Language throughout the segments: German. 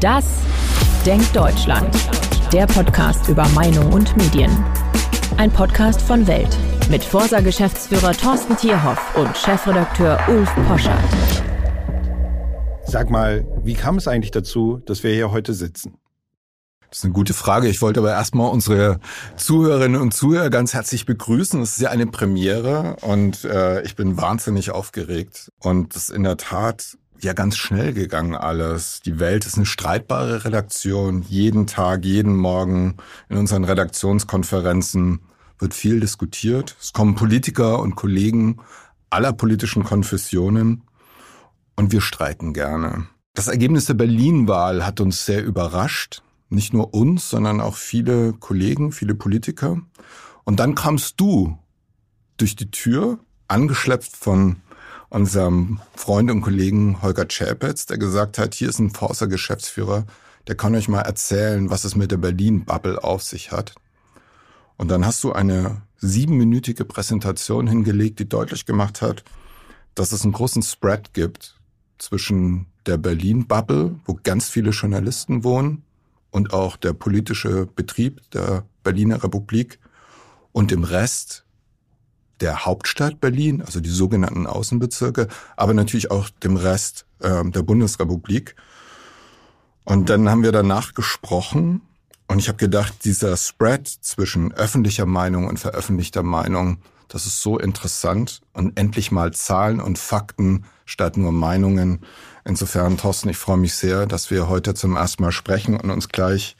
Das Denkt Deutschland. Der Podcast über Meinung und Medien. Ein Podcast von Welt mit Forsa-Geschäftsführer Thorsten Tierhoff und Chefredakteur Ulf Poschardt. Sag mal, wie kam es eigentlich dazu, dass wir hier heute sitzen? Das ist eine gute Frage. Ich wollte aber erstmal unsere Zuhörerinnen und Zuhörer ganz herzlich begrüßen. Es ist ja eine Premiere und äh, ich bin wahnsinnig aufgeregt. Und es ist in der Tat ja ganz schnell gegangen alles. Die Welt ist eine streitbare Redaktion. Jeden Tag, jeden Morgen in unseren Redaktionskonferenzen wird viel diskutiert. Es kommen Politiker und Kollegen aller politischen Konfessionen und wir streiten gerne. Das Ergebnis der Berlin-Wahl hat uns sehr überrascht. Nicht nur uns, sondern auch viele Kollegen, viele Politiker. Und dann kamst du durch die Tür, angeschleppt von unserem Freund und Kollegen Holger Chapitz, der gesagt hat, hier ist ein Forster Geschäftsführer, der kann euch mal erzählen, was es mit der Berlin-Bubble auf sich hat. Und dann hast du eine siebenminütige Präsentation hingelegt, die deutlich gemacht hat, dass es einen großen Spread gibt zwischen der Berlin-Bubble, wo ganz viele Journalisten wohnen, und auch der politische Betrieb der Berliner Republik und dem Rest der Hauptstadt Berlin, also die sogenannten Außenbezirke, aber natürlich auch dem Rest äh, der Bundesrepublik. Und dann haben wir danach gesprochen und ich habe gedacht, dieser Spread zwischen öffentlicher Meinung und veröffentlichter Meinung, das ist so interessant und endlich mal Zahlen und Fakten statt nur Meinungen. Insofern, Thorsten, ich freue mich sehr, dass wir heute zum ersten Mal sprechen und uns gleich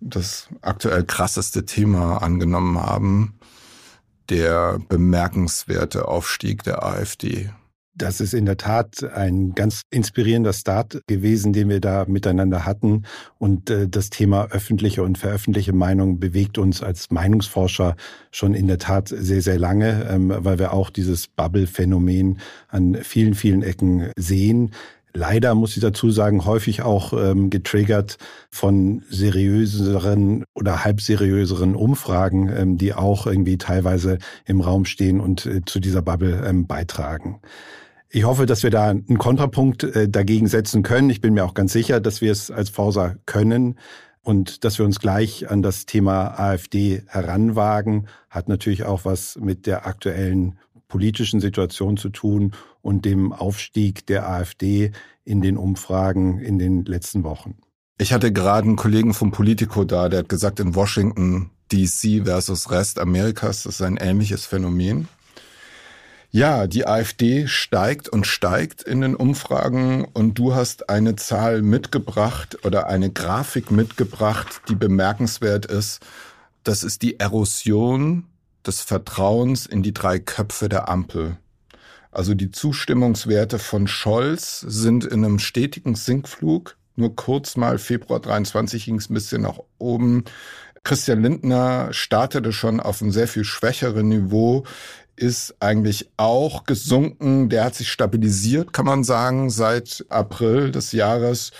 das aktuell krasseste Thema angenommen haben, der bemerkenswerte Aufstieg der AfD. Das ist in der Tat ein ganz inspirierender Start gewesen, den wir da miteinander hatten. Und äh, das Thema öffentliche und veröffentlichte Meinung bewegt uns als Meinungsforscher schon in der Tat sehr, sehr lange, ähm, weil wir auch dieses Bubble-Phänomen an vielen, vielen Ecken sehen leider, muss ich dazu sagen, häufig auch ähm, getriggert von seriöseren oder halbseriöseren Umfragen, ähm, die auch irgendwie teilweise im Raum stehen und äh, zu dieser Bubble ähm, beitragen. Ich hoffe, dass wir da einen Kontrapunkt äh, dagegen setzen können. Ich bin mir auch ganz sicher, dass wir es als Forsa können. Und dass wir uns gleich an das Thema AfD heranwagen, hat natürlich auch was mit der aktuellen politischen Situation zu tun und dem Aufstieg der AfD in den Umfragen in den letzten Wochen. Ich hatte gerade einen Kollegen vom Politico da, der hat gesagt, in Washington DC versus Rest Amerikas, das ist ein ähnliches Phänomen. Ja, die AfD steigt und steigt in den Umfragen und du hast eine Zahl mitgebracht oder eine Grafik mitgebracht, die bemerkenswert ist. Das ist die Erosion des Vertrauens in die drei Köpfe der Ampel. Also die Zustimmungswerte von Scholz sind in einem stetigen Sinkflug. Nur kurz mal Februar 23 ging es ein bisschen nach oben. Christian Lindner startete schon auf einem sehr viel schwächeren Niveau ist eigentlich auch gesunken. Der hat sich stabilisiert, kann man sagen, seit April des Jahres.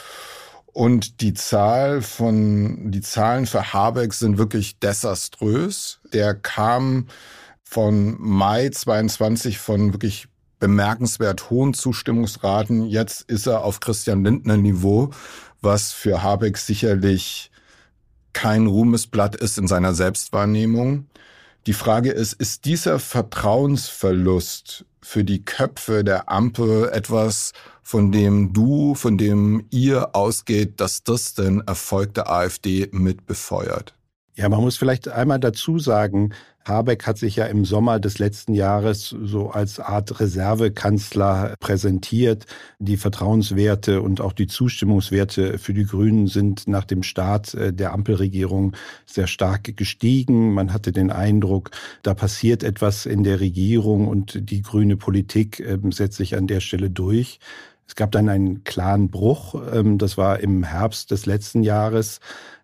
Und die Zahl von, die Zahlen für Habeck sind wirklich desaströs. Der kam von Mai 22 von wirklich bemerkenswert hohen Zustimmungsraten. Jetzt ist er auf Christian Lindner Niveau, was für Habeck sicherlich kein Ruhmesblatt ist in seiner Selbstwahrnehmung. Die Frage ist, ist dieser Vertrauensverlust für die Köpfe der Ampel etwas, von dem du, von dem ihr ausgeht, dass das den Erfolg der AfD mit befeuert? Ja, man muss vielleicht einmal dazu sagen, Habeck hat sich ja im Sommer des letzten Jahres so als Art Reservekanzler präsentiert. Die Vertrauenswerte und auch die Zustimmungswerte für die Grünen sind nach dem Start äh, der Ampelregierung sehr stark gestiegen. Man hatte den Eindruck, da passiert etwas in der Regierung und die grüne Politik ähm, setzt sich an der Stelle durch. Es gab dann einen klaren Bruch. Ähm, das war im Herbst des letzten Jahres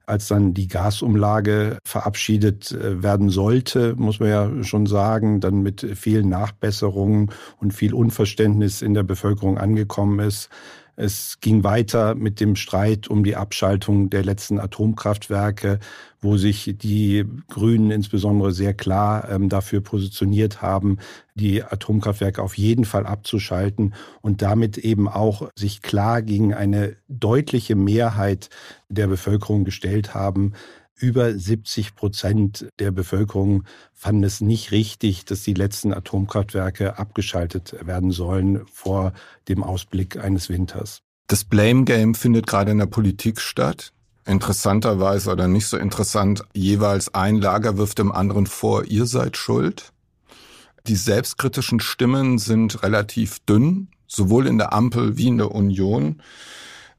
als dann die Gasumlage verabschiedet äh, werden sollte, muss man ja schon sagen, dann mit vielen Nachbesserungen und viel Unverständnis in der Bevölkerung angekommen ist. Es ging weiter mit dem Streit um die Abschaltung der letzten Atomkraftwerke, wo sich die Grünen insbesondere sehr klar ähm, dafür positioniert haben, die Atomkraftwerke auf jeden Fall abzuschalten und damit eben auch sich klar gegen eine deutliche Mehrheit der Bevölkerung gestellt haben, über 70 Prozent der Bevölkerung fanden es nicht richtig, dass die letzten Atomkraftwerke abgeschaltet werden sollen vor dem Ausblick eines Winters. Das Blame Game findet gerade in der Politik statt. Interessanterweise oder nicht so interessant, jeweils ein Lager wirft dem anderen vor, ihr seid schuld. Die selbstkritischen Stimmen sind relativ dünn, sowohl in der Ampel wie in der Union.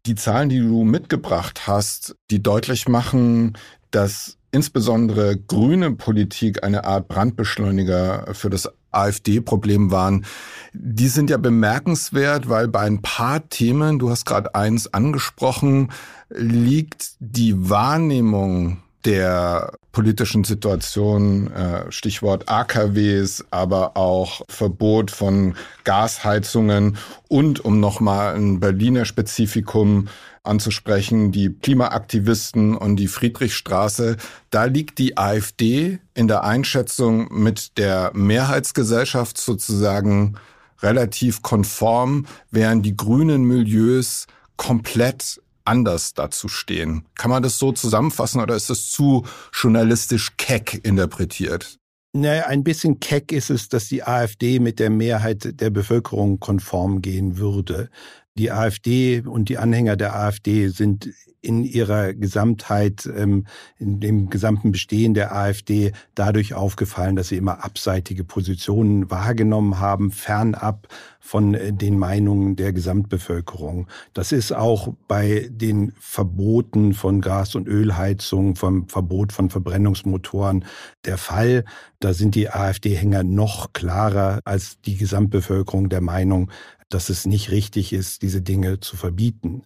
Die Zahlen, die du mitgebracht hast, die deutlich machen, dass insbesondere grüne Politik eine Art Brandbeschleuniger für das AfD-Problem waren, die sind ja bemerkenswert, weil bei ein paar Themen, du hast gerade eins angesprochen, liegt die Wahrnehmung der politischen Situation, äh, Stichwort AKWs, aber auch Verbot von Gasheizungen und um nochmal ein Berliner Spezifikum anzusprechen, die Klimaaktivisten und die Friedrichstraße. Da liegt die AfD in der Einschätzung mit der Mehrheitsgesellschaft sozusagen relativ konform, während die grünen Milieus komplett anders dazu stehen. Kann man das so zusammenfassen oder ist das zu journalistisch keck interpretiert? Naja, ein bisschen keck ist es, dass die AfD mit der Mehrheit der Bevölkerung konform gehen würde. Die AfD und die Anhänger der AfD sind in ihrer Gesamtheit, ähm, in dem gesamten Bestehen der AfD dadurch aufgefallen, dass sie immer abseitige Positionen wahrgenommen haben, fernab von äh, den Meinungen der Gesamtbevölkerung. Das ist auch bei den Verboten von Gas- und Ölheizung, vom Verbot von Verbrennungsmotoren der Fall. Da sind die AfD-Hänger noch klarer als die Gesamtbevölkerung der Meinung, dass es nicht richtig ist, diese Dinge zu verbieten.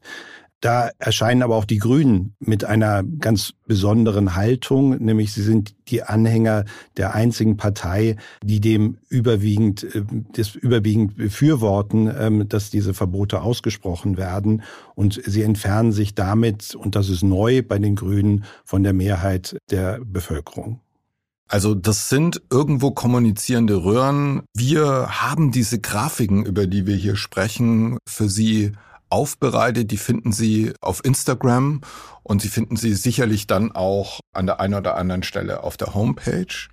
Da erscheinen aber auch die Grünen mit einer ganz besonderen Haltung, nämlich sie sind die Anhänger der einzigen Partei, die dem überwiegend, äh, das überwiegend befürworten, ähm, dass diese Verbote ausgesprochen werden. Und sie entfernen sich damit, und das ist neu bei den Grünen, von der Mehrheit der Bevölkerung. Also das sind irgendwo kommunizierende Röhren. Wir haben diese Grafiken, über die wir hier sprechen, für Sie aufbereitet. Die finden Sie auf Instagram und Sie finden sie sicherlich dann auch an der einen oder anderen Stelle auf der Homepage.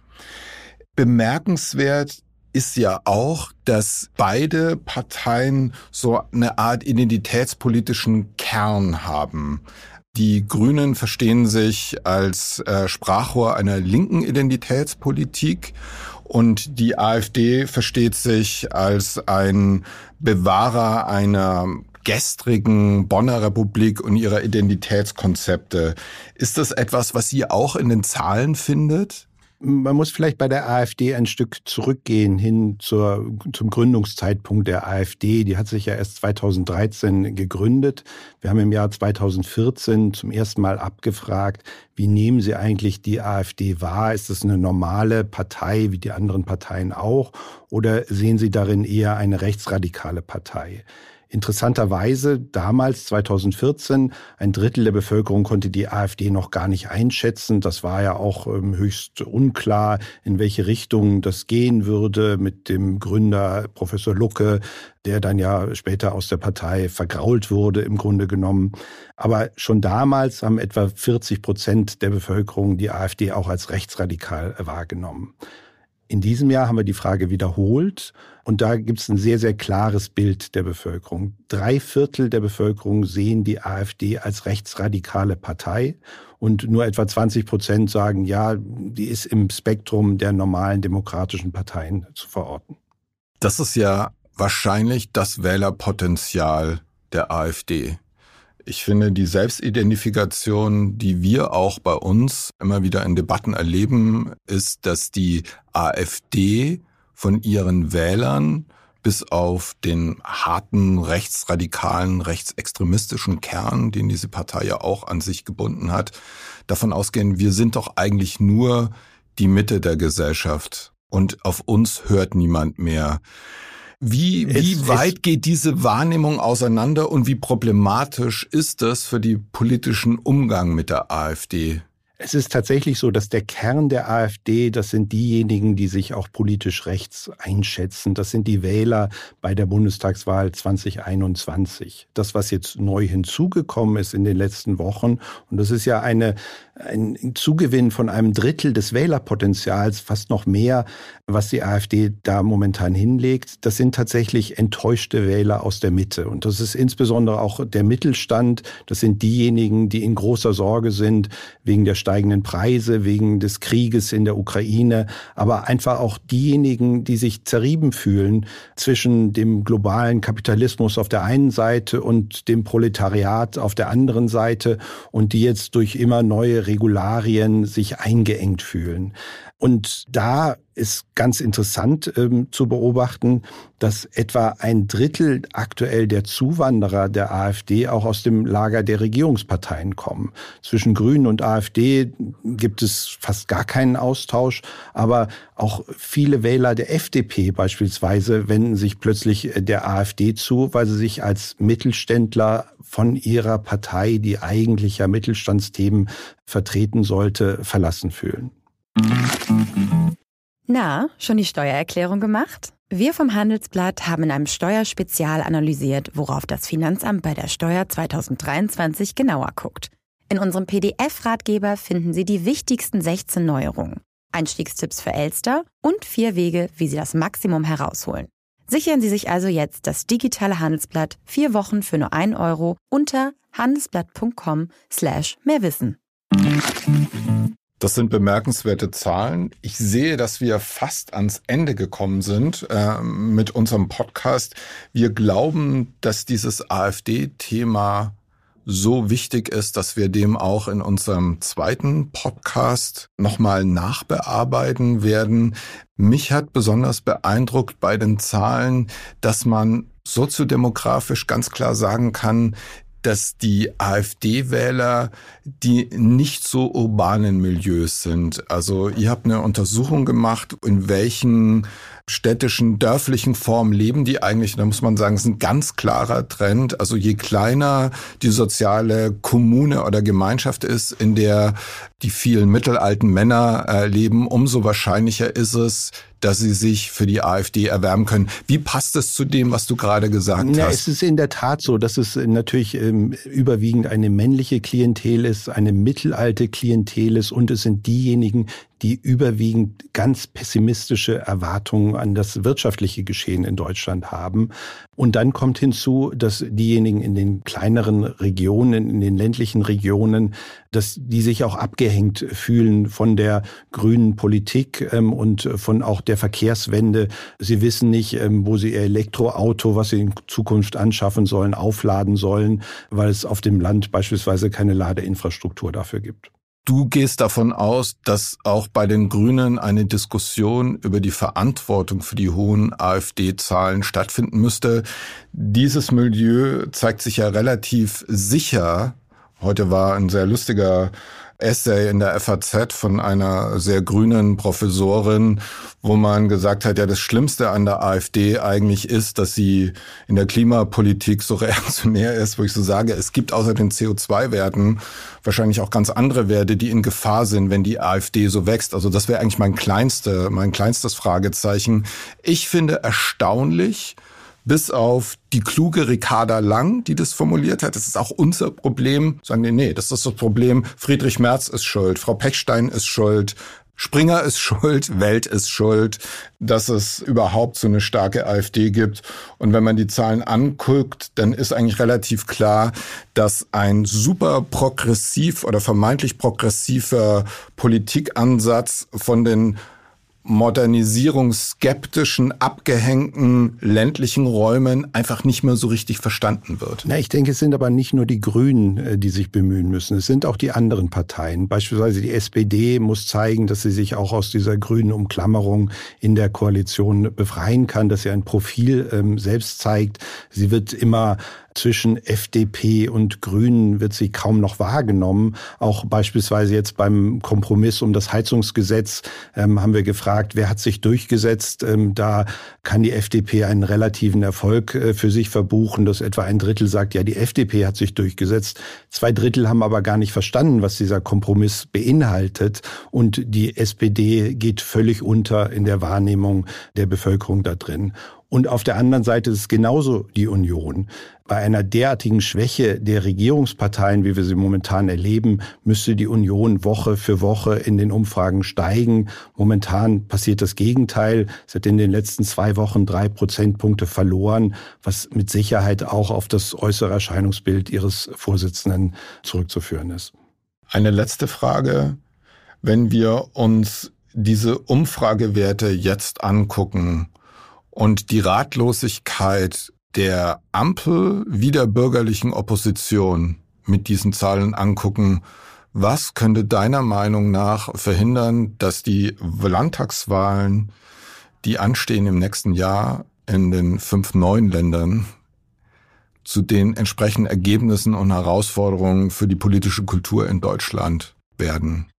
Bemerkenswert ist ja auch, dass beide Parteien so eine Art identitätspolitischen Kern haben. Die Grünen verstehen sich als äh, Sprachrohr einer linken Identitätspolitik und die AfD versteht sich als ein Bewahrer einer gestrigen Bonner Republik und ihrer Identitätskonzepte. Ist das etwas, was Sie auch in den Zahlen findet? Man muss vielleicht bei der AfD ein Stück zurückgehen hin zur, zum Gründungszeitpunkt der AfD. Die hat sich ja erst 2013 gegründet. Wir haben im Jahr 2014 zum ersten Mal abgefragt, wie nehmen Sie eigentlich die AfD wahr? Ist es eine normale Partei wie die anderen Parteien auch? Oder sehen Sie darin eher eine rechtsradikale Partei? Interessanterweise damals, 2014, ein Drittel der Bevölkerung konnte die AfD noch gar nicht einschätzen. Das war ja auch ähm, höchst unklar, in welche Richtung das gehen würde mit dem Gründer Professor Lucke, der dann ja später aus der Partei vergrault wurde im Grunde genommen. Aber schon damals haben etwa 40 Prozent der Bevölkerung die AfD auch als rechtsradikal wahrgenommen. In diesem Jahr haben wir die Frage wiederholt und da gibt es ein sehr, sehr klares Bild der Bevölkerung. Drei Viertel der Bevölkerung sehen die AfD als rechtsradikale Partei und nur etwa 20 Prozent sagen, ja, die ist im Spektrum der normalen demokratischen Parteien zu verorten. Das ist ja wahrscheinlich das Wählerpotenzial der AfD. Ich finde, die Selbstidentifikation, die wir auch bei uns immer wieder in Debatten erleben, ist, dass die AfD von ihren Wählern bis auf den harten rechtsradikalen, rechtsextremistischen Kern, den diese Partei ja auch an sich gebunden hat, davon ausgehen, wir sind doch eigentlich nur die Mitte der Gesellschaft und auf uns hört niemand mehr. Wie, wie es, weit es, geht diese Wahrnehmung auseinander und wie problematisch ist das für die politischen Umgang mit der AfD? Es ist tatsächlich so, dass der Kern der AfD, das sind diejenigen, die sich auch politisch rechts einschätzen. Das sind die Wähler bei der Bundestagswahl 2021. Das, was jetzt neu hinzugekommen ist in den letzten Wochen, und das ist ja eine ein Zugewinn von einem Drittel des Wählerpotenzials, fast noch mehr, was die AfD da momentan hinlegt. Das sind tatsächlich enttäuschte Wähler aus der Mitte. Und das ist insbesondere auch der Mittelstand. Das sind diejenigen, die in großer Sorge sind wegen der steigenden Preise, wegen des Krieges in der Ukraine, aber einfach auch diejenigen, die sich zerrieben fühlen zwischen dem globalen Kapitalismus auf der einen Seite und dem Proletariat auf der anderen Seite und die jetzt durch immer neue Regularien sich eingeengt fühlen. Und da ist ganz interessant ähm, zu beobachten, dass etwa ein Drittel aktuell der Zuwanderer der AfD auch aus dem Lager der Regierungsparteien kommen. Zwischen Grünen und AfD gibt es fast gar keinen Austausch, aber auch viele Wähler der FDP beispielsweise wenden sich plötzlich der AfD zu, weil sie sich als Mittelständler von ihrer Partei, die eigentlich ja Mittelstandsthemen vertreten sollte, verlassen fühlen. Na, schon die Steuererklärung gemacht? Wir vom Handelsblatt haben in einem Steuerspezial analysiert, worauf das Finanzamt bei der Steuer 2023 genauer guckt. In unserem PDF-Ratgeber finden Sie die wichtigsten 16 Neuerungen, Einstiegstipps für Elster und vier Wege, wie Sie das Maximum herausholen. Sichern Sie sich also jetzt das digitale Handelsblatt vier Wochen für nur ein Euro unter handelsblatt.com slash mehrwissen. Das sind bemerkenswerte Zahlen. Ich sehe, dass wir fast ans Ende gekommen sind äh, mit unserem Podcast. Wir glauben, dass dieses AfD-Thema so wichtig ist, dass wir dem auch in unserem zweiten Podcast nochmal nachbearbeiten werden. Mich hat besonders beeindruckt bei den Zahlen, dass man soziodemografisch ganz klar sagen kann, dass die AfD-Wähler die nicht so urbanen Milieus sind. Also ihr habt eine Untersuchung gemacht, in welchen städtischen, dörflichen Formen leben die eigentlich. Da muss man sagen, es ist ein ganz klarer Trend. Also je kleiner die soziale Kommune oder Gemeinschaft ist, in der die vielen mittelalten Männer äh, leben, umso wahrscheinlicher ist es, dass sie sich für die AfD erwärmen können. Wie passt es zu dem, was du gerade gesagt Na, hast? Es ist in der Tat so, dass es natürlich ähm, überwiegend eine männliche Klientel ist, eine mittelalte Klientel ist und es sind diejenigen, die überwiegend ganz pessimistische Erwartungen an das wirtschaftliche Geschehen in Deutschland haben. Und dann kommt hinzu, dass diejenigen in den kleineren Regionen, in den ländlichen Regionen, dass die sich auch abgehängt fühlen von der grünen Politik ähm, und von auch der Verkehrswende. Sie wissen nicht, ähm, wo sie ihr Elektroauto, was sie in Zukunft anschaffen sollen, aufladen sollen, weil es auf dem Land beispielsweise keine Ladeinfrastruktur dafür gibt. Du gehst davon aus, dass auch bei den Grünen eine Diskussion über die Verantwortung für die hohen AfD-Zahlen stattfinden müsste. Dieses Milieu zeigt sich ja relativ sicher. Heute war ein sehr lustiger Essay in der FAZ von einer sehr grünen Professorin, wo man gesagt hat, ja, das Schlimmste an der AfD eigentlich ist, dass sie in der Klimapolitik so reaktionär ist, wo ich so sage, es gibt außer den CO2-Werten wahrscheinlich auch ganz andere Werte, die in Gefahr sind, wenn die AfD so wächst. Also das wäre eigentlich mein kleinste, mein kleinstes Fragezeichen. Ich finde erstaunlich, bis auf die kluge Ricarda Lang, die das formuliert hat. Das ist auch unser Problem. Sagen die, nee, das ist das Problem. Friedrich Merz ist schuld, Frau Pechstein ist schuld, Springer ist schuld, Welt ist schuld, dass es überhaupt so eine starke AfD gibt. Und wenn man die Zahlen anguckt, dann ist eigentlich relativ klar, dass ein super progressiv oder vermeintlich progressiver Politikansatz von den modernisierungsskeptischen, abgehängten ländlichen Räumen einfach nicht mehr so richtig verstanden wird. Na, ich denke, es sind aber nicht nur die Grünen, äh, die sich bemühen müssen. Es sind auch die anderen Parteien. Beispielsweise die SPD muss zeigen, dass sie sich auch aus dieser grünen Umklammerung in der Koalition befreien kann, dass sie ein Profil ähm, selbst zeigt. Sie wird immer zwischen FDP und Grünen wird sie kaum noch wahrgenommen. Auch beispielsweise jetzt beim Kompromiss um das Heizungsgesetz ähm, haben wir gefragt, gefragt, wer hat sich durchgesetzt. Ähm, da kann die FDP einen relativen Erfolg äh, für sich verbuchen, dass etwa ein Drittel sagt, ja, die FDP hat sich durchgesetzt. Zwei Drittel haben aber gar nicht verstanden, was dieser Kompromiss beinhaltet. Und die SPD geht völlig unter in der Wahrnehmung der Bevölkerung da drin. Und auf der anderen Seite ist es genauso die Union. Bei einer derartigen Schwäche der Regierungsparteien, wie wir sie momentan erleben, müsste die Union Woche für Woche in den Umfragen steigen. Momentan passiert das Gegenteil. Es hat in den letzten zwei Wochen drei Prozentpunkte verloren, was mit Sicherheit auch auf das äußere Erscheinungsbild ihres Vorsitzenden zurückzuführen ist. Eine letzte Frage. Wenn wir uns diese Umfragewerte jetzt angucken, und die Ratlosigkeit der Ampel wie der bürgerlichen Opposition mit diesen Zahlen angucken, was könnte deiner Meinung nach verhindern, dass die Landtagswahlen, die anstehen im nächsten Jahr in den fünf neuen Ländern, zu den entsprechenden Ergebnissen und Herausforderungen für die politische Kultur in Deutschland werden?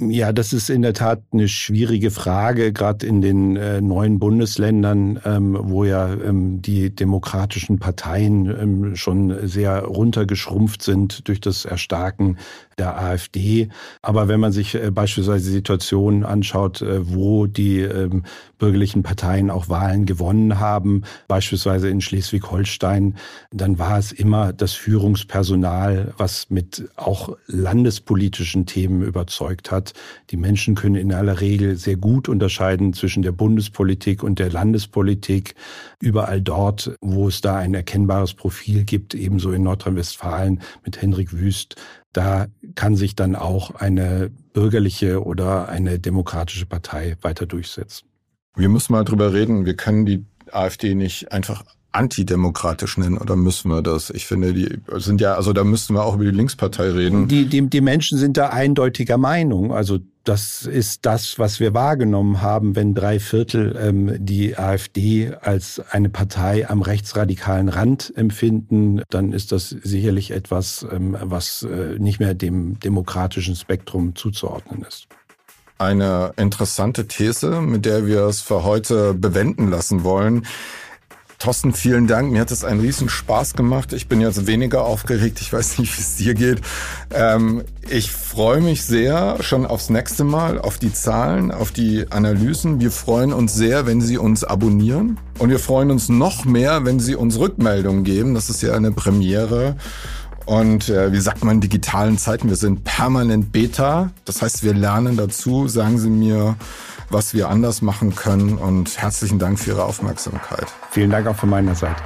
Ja, das ist in der Tat eine schwierige Frage, gerade in den äh, neuen Bundesländern, ähm, wo ja ähm, die demokratischen Parteien ähm, schon sehr runtergeschrumpft sind durch das Erstarken der AfD. Aber wenn man sich äh, beispielsweise Situationen anschaut, äh, wo die ähm, bürgerlichen Parteien auch Wahlen gewonnen haben, beispielsweise in Schleswig-Holstein, dann war es immer das Führungspersonal, was mit auch landespolitischen Themen überzeugt hat. Die Menschen können in aller Regel sehr gut unterscheiden zwischen der Bundespolitik und der Landespolitik. Überall dort, wo es da ein erkennbares Profil gibt, ebenso in Nordrhein-Westfalen mit Henrik Wüst, da kann sich dann auch eine bürgerliche oder eine demokratische Partei weiter durchsetzen. Wir müssen mal drüber reden. Wir können die AfD nicht einfach antidemokratisch nennen oder müssen wir das? Ich finde, die sind ja, also da müssten wir auch über die Linkspartei reden. Die, die, die Menschen sind da eindeutiger Meinung. Also das ist das, was wir wahrgenommen haben, wenn drei Viertel ähm, die AfD als eine Partei am rechtsradikalen Rand empfinden, dann ist das sicherlich etwas, ähm, was äh, nicht mehr dem demokratischen Spektrum zuzuordnen ist. Eine interessante These, mit der wir es für heute bewenden lassen wollen. Thorsten, vielen Dank. Mir hat es einen riesen Spaß gemacht. Ich bin jetzt weniger aufgeregt. Ich weiß nicht, wie es dir geht. Ähm, ich freue mich sehr schon aufs nächste Mal, auf die Zahlen, auf die Analysen. Wir freuen uns sehr, wenn Sie uns abonnieren. Und wir freuen uns noch mehr, wenn Sie uns Rückmeldungen geben. Das ist ja eine Premiere. Und äh, wie sagt man in digitalen Zeiten, wir sind permanent Beta. Das heißt, wir lernen dazu. Sagen Sie mir, was wir anders machen können. Und herzlichen Dank für Ihre Aufmerksamkeit. Vielen Dank auch von meiner Seite.